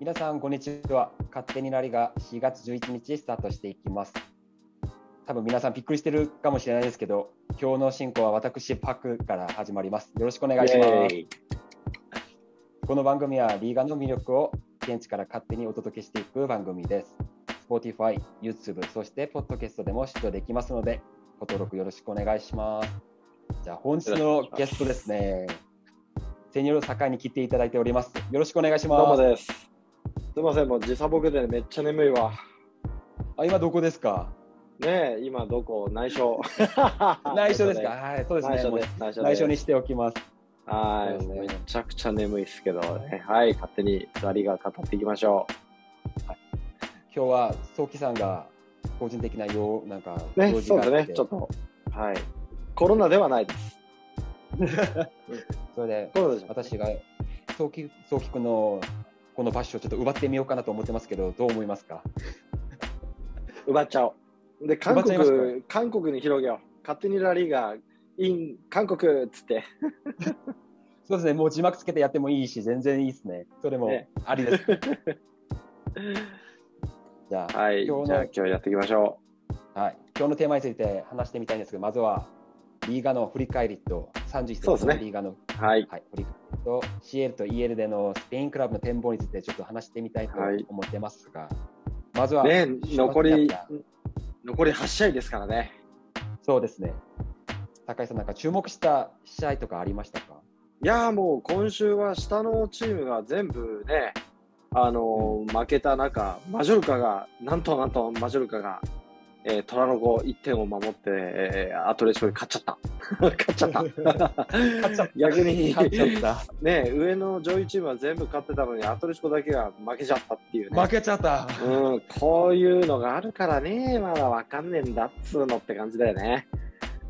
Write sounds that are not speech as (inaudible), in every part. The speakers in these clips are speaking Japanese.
皆さん、こんにちは。勝手にラリが4月11日スタートしていきます。多分皆さんびっくりしてるかもしれないですけど、今日の進行は私、パクから始まります。よろしくお願いします。この番組はリーガの魅力を現地から勝手にお届けしていく番組です。Spotify、YouTube、そしてポッドキャストでも視聴できますので、ご登録よろしくお願いします。じゃあ本日のゲストですね。セニョル境に来ていただいております。よろしくお願いします。どうもです。すみません、もう時差ボケでめっちゃ眠いわ。あ、今どこですか？ねえ、今どこ？内緒。(laughs) 内緒ですか？(laughs) はい、そうですね。内緒です。内緒内緒にしておきます。はい、ねめちゃくちゃ眠いですけどね。はい、勝手にラリが語っていきましょ今日は早期さんが個人的な用なんかう。ね、そうですね、ちょっと。はい。コロナではないです。(laughs) それで私が早期早期君のこの場所をちょっと奪ってみようかなと思ってますけど、どう思いますか？奪っちゃおう。で、韓国、韓国に広げよう。勝手にラリが、イン、韓国っつって。そうですね、もう字幕つけてやってもいいし、全然いいですね。それもねありです。(laughs) じゃあ、はい、じ今日のゃあ今日やっていきましょはい、今日のテーマについて話してみたいんですけど、まずはリーガの振り返りと31節そうですねのリーガの、う。はい。はい、と CL と EL でのスペインクラブの展望についてちょっと話してみたいとはい思ってますが、まずは、ね、残り残り8試合ですからね。たそうですね。高井さん、なんか注目した試合とかありましたか？いやーもう今週は下のチームが全部ね、あのー負けた中、マジョルカが、なんとなんとマジョルカが、えー、虎の子1点を守って、えーアトレチコに勝っちゃった。(laughs) 勝っちゃった。(laughs) 勝っちゃった逆に、勝っちゃった。(laughs) ね、上の上位チームは全部勝ってたのに、アトレチコだけが負けちゃったっていうね。負けちゃった。うん、こういうのがあるからね、まだわかんねえんだっつうのって感じだよね。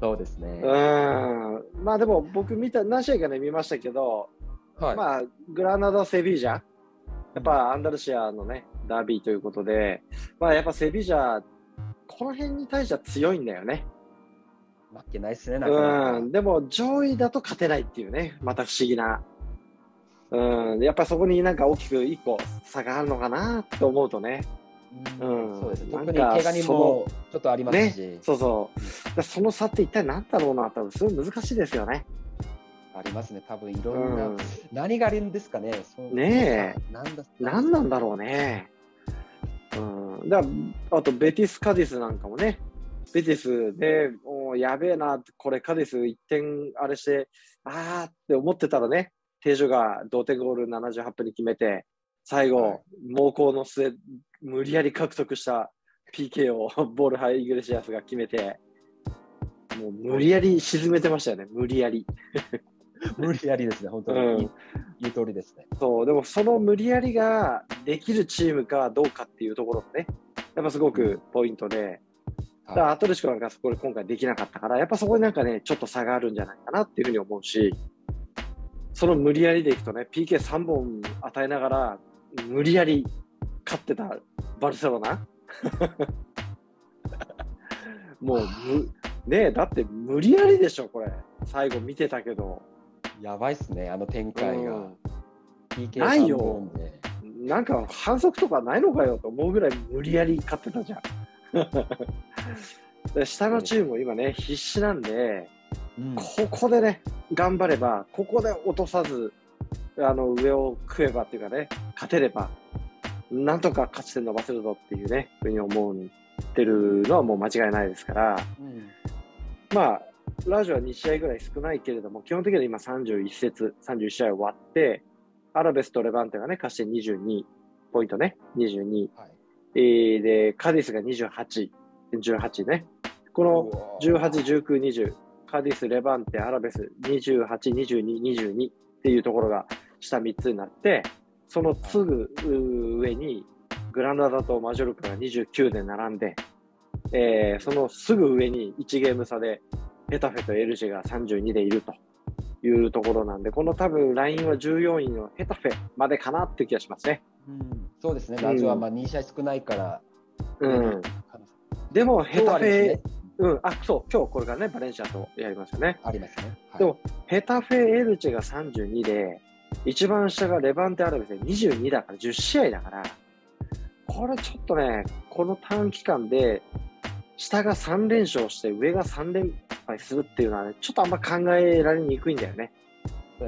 そうですね。うん。まあでも僕見た、何試合かね見ましたけど、はい。まあ、グラナダ、セビージャ、やっぱアンダルシアのね、ダービーということで、まあやっぱセビージャ、この辺に対しては強いんだよね。負けないですね、なかなか。うん。でも上位だと勝てないっていうね、また不思議な。うん。やっぱそこになんか大きく一個差があるのかなと思うとね。うんそうですね。なん特かに怪我にもちょっとありますし、そうそう。その差って一体何だろうな、多分すごい難しいですよね。ありますね。多分いろんな、うん。何があるんですかね。ねえ。なんだ何なんだろうね。うん。だあと、ベティス・カディスなんかもね、ベティスで、おーやべえな、これカディス1点あれして、あーって思ってたらね、テージョが同点ゴール78分に決めて、最後、はい猛攻の末、無理やり獲得した PK をボールハイ・イグレシアスが決めて、もう無理やり沈めてましたよね、無理やり。(laughs) 無理やりですね。本当に、うん言う通りですね。そう、でもその無理やりができるチームかどうかっていうところもね、やっぱすごくポイントで、だからはアトレシコなんかそこで今回できなかったから、やっぱそこになんかね、ちょっと差があるんじゃないかなっていうふうに思うし、その無理やりでいくとね、PK3 本与えながら、無理やり勝ってたバルセロナ？(laughs) もうむ、ねえ、だって無理やりでしょ、これ。最後見てたけど。い。やばいっすね。あの展開が。うん PK ないよ。なんか反則とかないのかよと思うぐらい無理やり勝ってたじゃん。(laughs) で下のチームも今ね、必死なんで、うんここでね、頑張れば、ここで落とさず、あの上を食えばっていうかね、勝てれば、なんとか勝ち点伸ばせるぞっていうね、ふうに思ってるのはもう間違いないですから、うんまあ、ラジオは2試合ぐらい少ないけれども、基本的には今31節、31試合終わって、アラベスとレバンテがね、勝ち点22ポイントね、22。はいえーで、カディスが28、18ね。この18、19、20、カディス、レバンテ、アラベス、28、22、22っていうところが下3つになって、そのすぐ上にグラナダとマジョルカが29で並んで、えーそのすぐ上に1ゲーム差でヘタフェとエルジェが32でいるというところなんで、この多分ラインは14位のヘタフェまでかなっていう気がしますね。うんそうですね。ラジオはまあ2試合少ないから。うん。でもヘタフェ、うん、あ、そう、今日これからね、バレンシアとやりますよね。ありますね。はいでも、ヘタフェ・エルチェが32で、一番下がレバンテ・アラベスで22だから、10試合だから、これちょっとね、この短期間で、下が3連勝して、上が3連敗するっていうのはね、ちょっとあんま考えられにくいんだよね。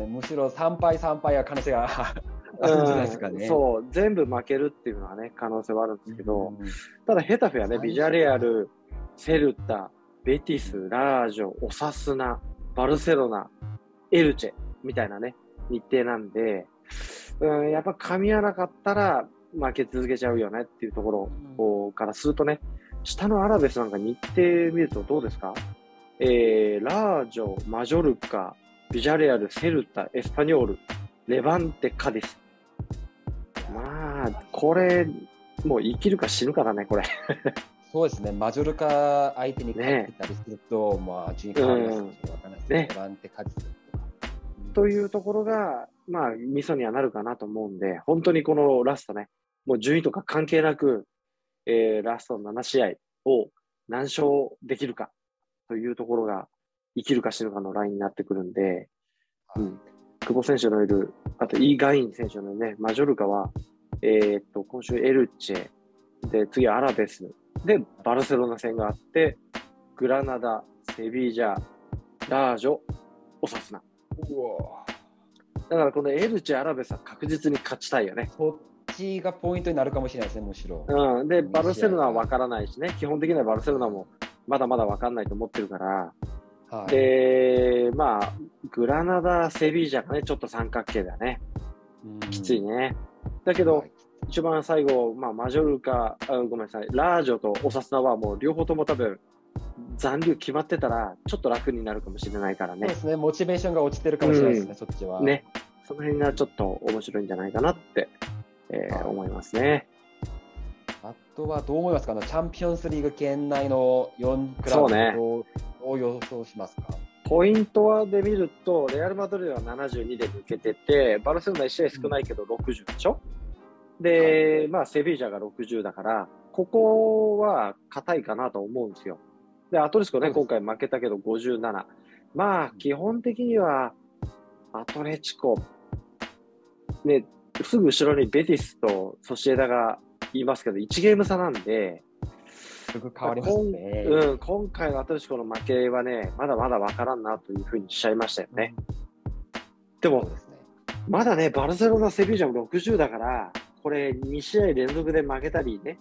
むしろ3敗、3敗は可能性が (laughs) あるんじゃないですかね。うんそう、全部負けるっていうのはね、可能性はあるんですけど、うんただヘタフェはね、はいビジャレアル、セルタ、ベティス、ラージョ、オサスナ、バルセロナ、エルチェみたいなね、日程なんで、うん、やっぱ噛み合わなかったら負け続けちゃうよねっていうところからするとね、下のアラベスなんか日程見るとどうですか？えー、ラージョ、マジョルカ、ビジャレアル、セルタ、エスパニョール、レバンテ、カディス。まあ、これ、もう生きるか死ぬかだね、これ。そうですね、マジョルカ相手に勝ってたりすると、まあ、順位変わりますよ、うんわかんないですねレバンテカジスとか。というところが、まあ、ミソにはなるかなと思うんで、本当にこのラストね、もう順位とか関係なく、えーラスト7試合を何勝できるかというところが、生きるか死ぬかのラインになってくるんで、うん、久保選手のいる、あとイーガイン選手のね、マジョルカは、えーっと、今週エルチェ、で、次アラベス、で、バルセロナ戦があって、グラナダ、セビージャ、ラージョ、オサスナ。うわだからこのエルチェ、アラベスは確実に勝ちたいよね。そっちがポイントになるかもしれないですね、むしろ。うん、で、バルセロナは分からないしね、基本的にはバルセロナもまだまだ分かんないと思ってるから、はい、で、まあ、グラナダ、セビージャがね、ちょっと三角形だね。うんきついね。だけど、はい一番最後、まあ、マジョルカあ、ごめんなさい、ラージョとオサスナはもう両方とも多分、残留決まってたら、ちょっと楽になるかもしれないからねそうで。すね、モチベーションが落ちてるかもしれないですね、うんそっちは。ね。その辺がちょっと面白いんじゃないかなって、えーはい思いますね。あとはどう思いますか、あのチャンピオンスリーグ圏内の4クラブそうね。どう予想しますか？ポイントはで見ると、レアル・マドリードは72で抜けてて、バルセロナ1試合少ないけど60でしょ、で、まあ、セビージャが60だから、ここは硬いかなと思うんですよ。で、アトレチコね、今回負けたけど57。まあ、基本的には、アトレチコ、ね、すぐ後ろにベティスとソシエダがいますけど、1ゲーム差なんで、すぐ変わりますね。うん、今回のアトレチコの負けはね、まだまだわからんなというふうにしちゃいましたよね。でも、ですね。まだね、バルセロナ、セビージャも60だから、これ2試合連続で負けたりね、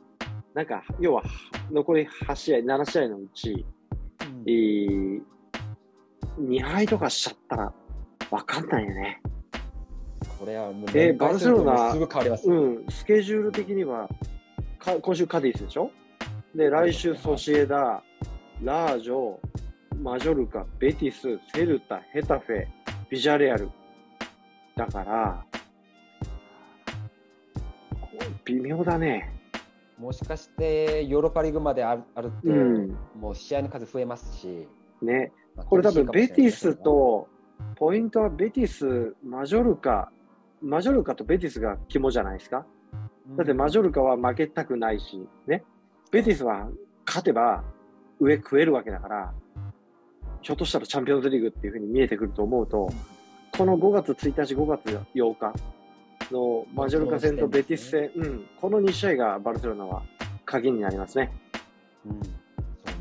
なんか、要は残り8試合、7試合のうち、うんえー2敗とかしちゃったら、わかんないよね。これはもうえーバルセロナすぐ変わります。うん、スケジュール的には、か今週カディスでしょ？で、来週ソシエダ、ラージョ、マジョルカ、ベティス、セルタ、ヘタフェ、ビジャレアル。だから、微妙だね。もしかしてヨーロッパリーグまであるあると、うん。もう試合の数増えますし、ね。まあこれ多分ベティス、と、ポイントはベティス、マジョルカ、マジョルカとベティスが肝じゃないですか？だってマジョルカは負けたくないし、ね。ベティスは勝てば上食えるわけだから、ひょっとしたらチャンピオンズリーグっていうふうに見えてくると思うと、この5月1日、5月8日のマジョルカ戦とベティス戦、うん、この2試合がバルセロナは鍵になりますね。うん、そう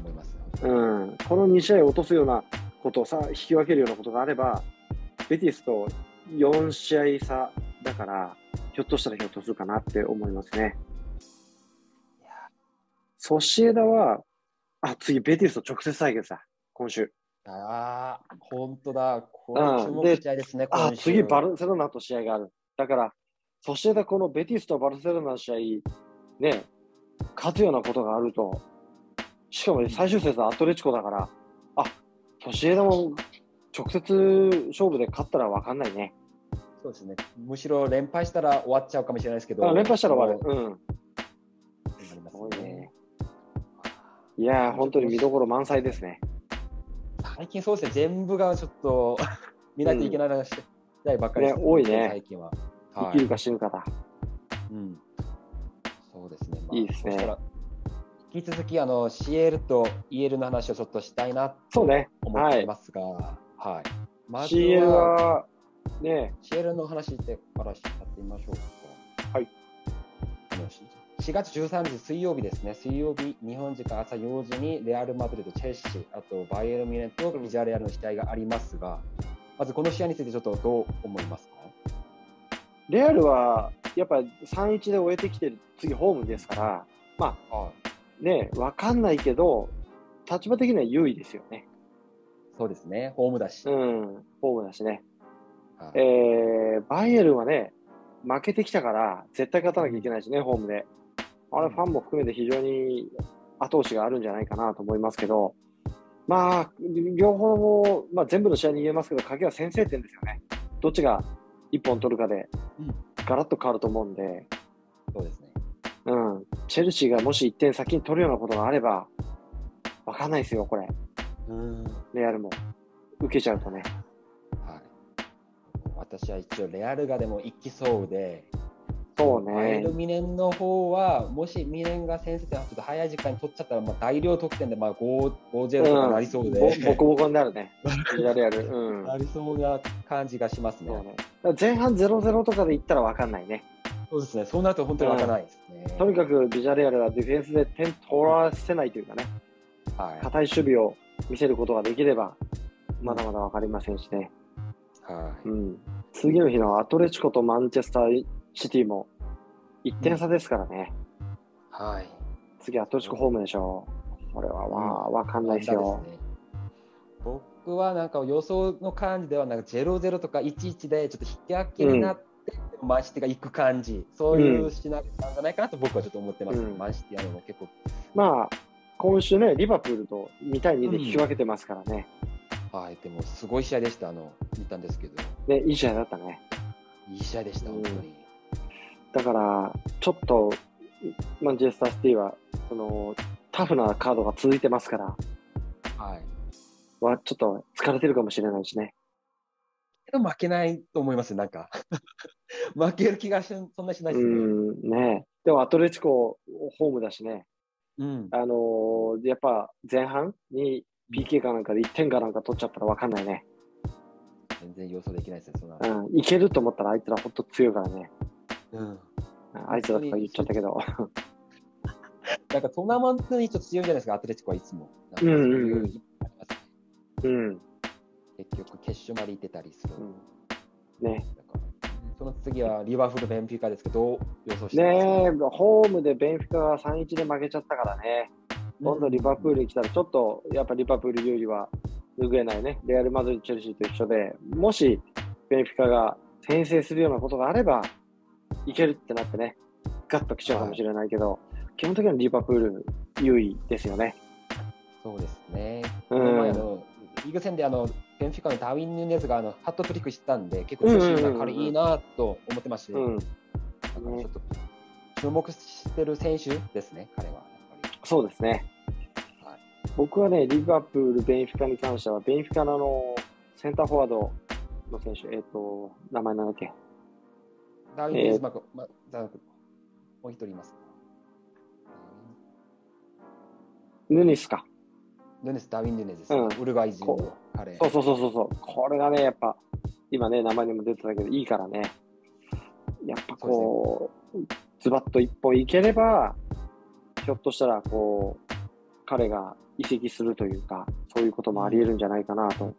思います。うん、この2試合を落とすようなことをさ、引き分けるようなことがあれば、ベティスと4試合差だから、ひょっとしたらひょっとするかなって思いますね。ソシエダは、あ、次、ベティスと直接対決だ、今週。ああ、本当だ。これ試合ですね、あ、次、バルセロナと試合がある。だから、ソシエダ、このベティスとバルセロナの試合、ね、勝つようなことがあると、しかも最終節はアトレチコだから、あ、ソシエダも直接勝負で勝ったら分かんないね。そうですね。むしろ連敗したら終わっちゃうかもしれないですけど、あ連敗したら終わる。もうん。すすごいね。いやー、本当に見どころ満載ですね。最近そうですね、全部がちょっと (laughs) 見ないといけないな試合ばっかりですね多いね最近は。生きるか死ぬかだ。うん、そうですね。いいですねそしたら引き続きあの CL と EL の話をちょっとしたいなと。思っていますが、はい。まず CL は、ね CL の話してからしちゃってみましょうか。はい。あの4月13日水曜日ですね、水曜日、日本時間朝4時にレアル・マドリード、チェルシー、あとバイエルン・ミネンとビジャレアルの試合がありますが、まずこの試合についてちょっとどう思いますか？レアルはやっぱ3-1で終えてきてる、次ホームですから、まはい。あね、わかんないけど、立場的には優位ですよね。そうですね、ホームだし。うん、ホームだしね。はいえー、バイエルンはね、負けてきたから、絶対勝たなきゃいけないしね、ホームで。あれ、ファンも含めて非常に後押しがあるんじゃないかなと思いますけど、まあ、両方も、まあ、全部の試合に言えますけど、鍵は先制点ですよね。どっちが1本取るかでうん、ガラッと変わると思うんで、そうですね。うん、チェルシーがもし1点先に取るようなことがあれば、わかんないですよ、これ、うん。レアルも。受けちゃうとね。はい。私は一応、レアルがでも一気そうで、そうね。ミネンの方は、もしミネンが先制点をちょっと早い時間に取っちゃったら、まあ、大量得点でまあ 5, 5-0とかなりそうで、ぼボコボコになるね。ビジャレアル。うん。なりそうな感じがしますね。ね。前半0-0とかでいったら分かんないね。そうですね。そうなると本当にわからないですね。とにかくビジャレアルはディフェンスで点取らせないというかね、はい。堅い守備を見せることができれば、まだまだ分かりませんしね。はい。うん。次の日のアトレチコとマンチェスターシティも1点差ですからね。はい。次アトレチコホームでしょう。これはわ、分かんないですよ。ね僕はなんか予想の感じではなんか0-0とか1-1でちょっと引き分けになって、マンシティが行く感じ、そういうシナリオなんじゃないかなと僕はちょっと思ってます。うんマンシティあの結構、まあ、今週ね、リバプールと2対2で引き分けてますからね。はい、でもすごい試合でした、あの見たんですけど、ね、いい試合だったね。いい試合でした、うん本当に。だから、ちょっと、マンチェスターシティは、その、タフなカードが続いてますから、はい。はちょっと疲れてるかもしれないしね。けど負けないと思います、なんか。(laughs) 負ける気がしそんなしないうですね。でもアトレチコホームだしね、うん。あのーやっぱ前半に PK かなんかで1点かなんか取っちゃったら分かんないね。全然予想できないですね、そんな。うん、いけると思ったらあいつらほんと強いからね。うん。あいつらとか言っちゃったけど。(laughs) なんかトーナメントにちょっと強いんじゃないですか、アトレチコはいつも。ううんうんいううんうん。結局、決勝まで行ってたりする。うんねその次はリバフール・ベンフィカですけど、予想してねえ、ホームでベンフィカが3-1で負けちゃったからね。今度リバプールに来たら、ちょっとやっぱリバプール有利は拭えないね。レアル・マドリード、チェルシーと一緒で、もしベンフィカが先制するようなことがあれば、いけるってなってね、ガッと来ちゃうかもしれないけど、基本的にはリバプール優位ですよね。そうですね。うんリーグ戦であのベンフィカのダーウィン・ヌネズがあのハットトリックしたんで、結構調子いいな、彼いいなと思ってまして、うん。だからちょっと注目してる選手ですね、彼は。やっぱりそうですね。はい僕はね、リバプール、ベンフィカに関しては、ベンフィカのあのセンターフォワードの選手、えっ、と、名前なんだっけ？ダーウィン・ヌネズ、まあまあじゃなくもう一人います。ヌニスか。ヌネス、ダーウィン・ヌネズです、うんウルグアイ人のこ彼。そうそうそうそうそう。これがね、やっぱ、今ね、名前にも出てたけど、いいからね。やっぱこう、ズバッと一本いければ、ひょっとしたら、こう、彼が移籍するというか、そういうこともあり得るんじゃないかなと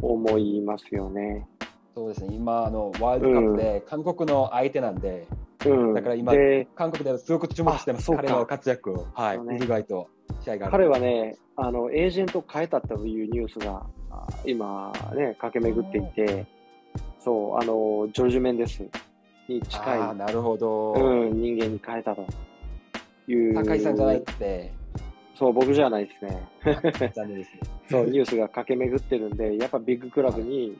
思いますよね。そうですね、今あの、ワールドカップで韓国の相手なんで、うん。だから今で、韓国ではすごく注目してます、彼の活躍を、はい、ウルイと試合がある。彼はね、あの、エージェントを変えたというニュースが、あ今ね、駆け巡っていて、そう、あの、ジョルジュ・メンデスに近い、なるほど、うん、人間に変えたという。高井さんじゃないって、そう、僕じゃないですね。残念ですね。(laughs) そう、ニュースが駆け巡ってるんで、やっぱビッグクラブに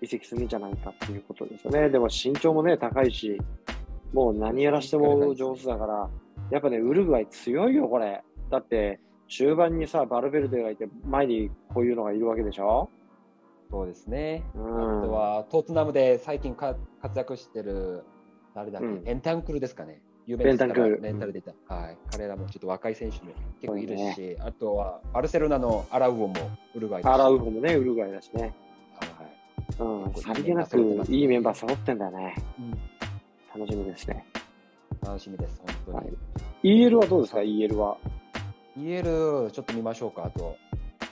移籍するんじゃないかっていうことですよね。でも身長もね、高いし、もう何やらしても上手だから、やっぱね、ウルグアイ強いよ、これ。だって、中盤にさ、バルベルデがいて、前にこういうのがいるわけでしょ？そうですね。うんあとは、トートナムで最近か活躍してる、誰だっけ、うんベンタンクルですかね。有ベンタンクルレンタル出た、はい。彼らもちょっと若い選手も結構いるし、あとは、バルセロナのアラウオもウルグアイアラウホもね、ウルグアイだしね。はいうん、さりげなくいいメンバー揃ってんだよね。うん、楽しみですね。楽しみです、本当に。はい EL はどうですか ?EL は。EL、ちょっと見ましょうか、あと。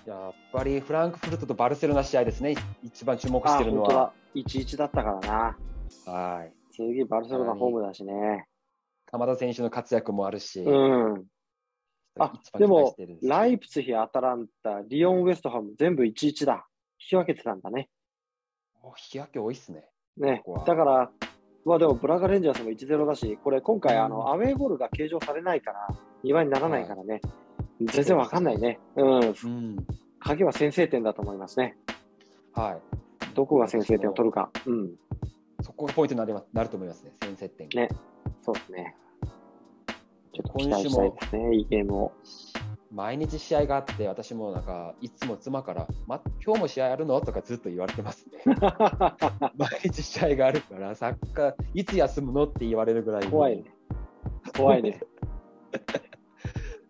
やっぱりフランクフルトとバルセロナ試合ですね、一番注目してるのは。あ本当だ。1-1だったからな。はい。次、バルセロナホームだしね。鎌田選手の活躍もあるし、うん。あでもライプツヒ、アタランタ、リオン、ウェストハム、全部1-1だ。引き分けてたんだね。お日焼け多いっすね。ねここは。だから、まあでも、ブラガレンジャーズも1-0だし、これ今回、うんあの、アウェーゴールが計上されないから、2倍にならないからね。全然わかんないね。うん。うん。鍵は先制点だと思いますね。はい。どこが先制点を取るか。うん。そこがポイントになりますなると思いますね、先制点。ねそうですね。ちょっと期待したいですね、いいゲームを。毎日試合があって、私もなんか、いつも妻から、ま、今日も試合あるの？とかずっと言われてますね。(laughs) 毎日試合があるから、サッカー、いつ休むの？って言われるぐらい。怖いね。怖いね。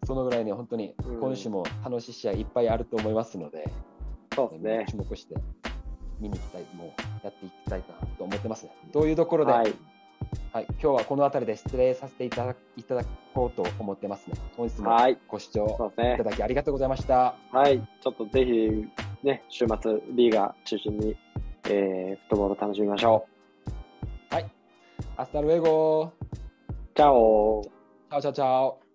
そのぐらいね、本当にうん今週も楽しい試合いっぱいあると思いますので、そうですね。注目して見に行きたい、もうやっていきたいなと思ってますね。というところで、ははいい、今日はこの辺りで失礼させていただいただこうと思ってますね。本日もはい。ご視聴いた。だきありがとうございました。はい。ちょっとぜひ、ね、週末、リーガー中心に、えー、フットボールを楽しみましょアスタルエゴう。チャオチャオチャオチャオ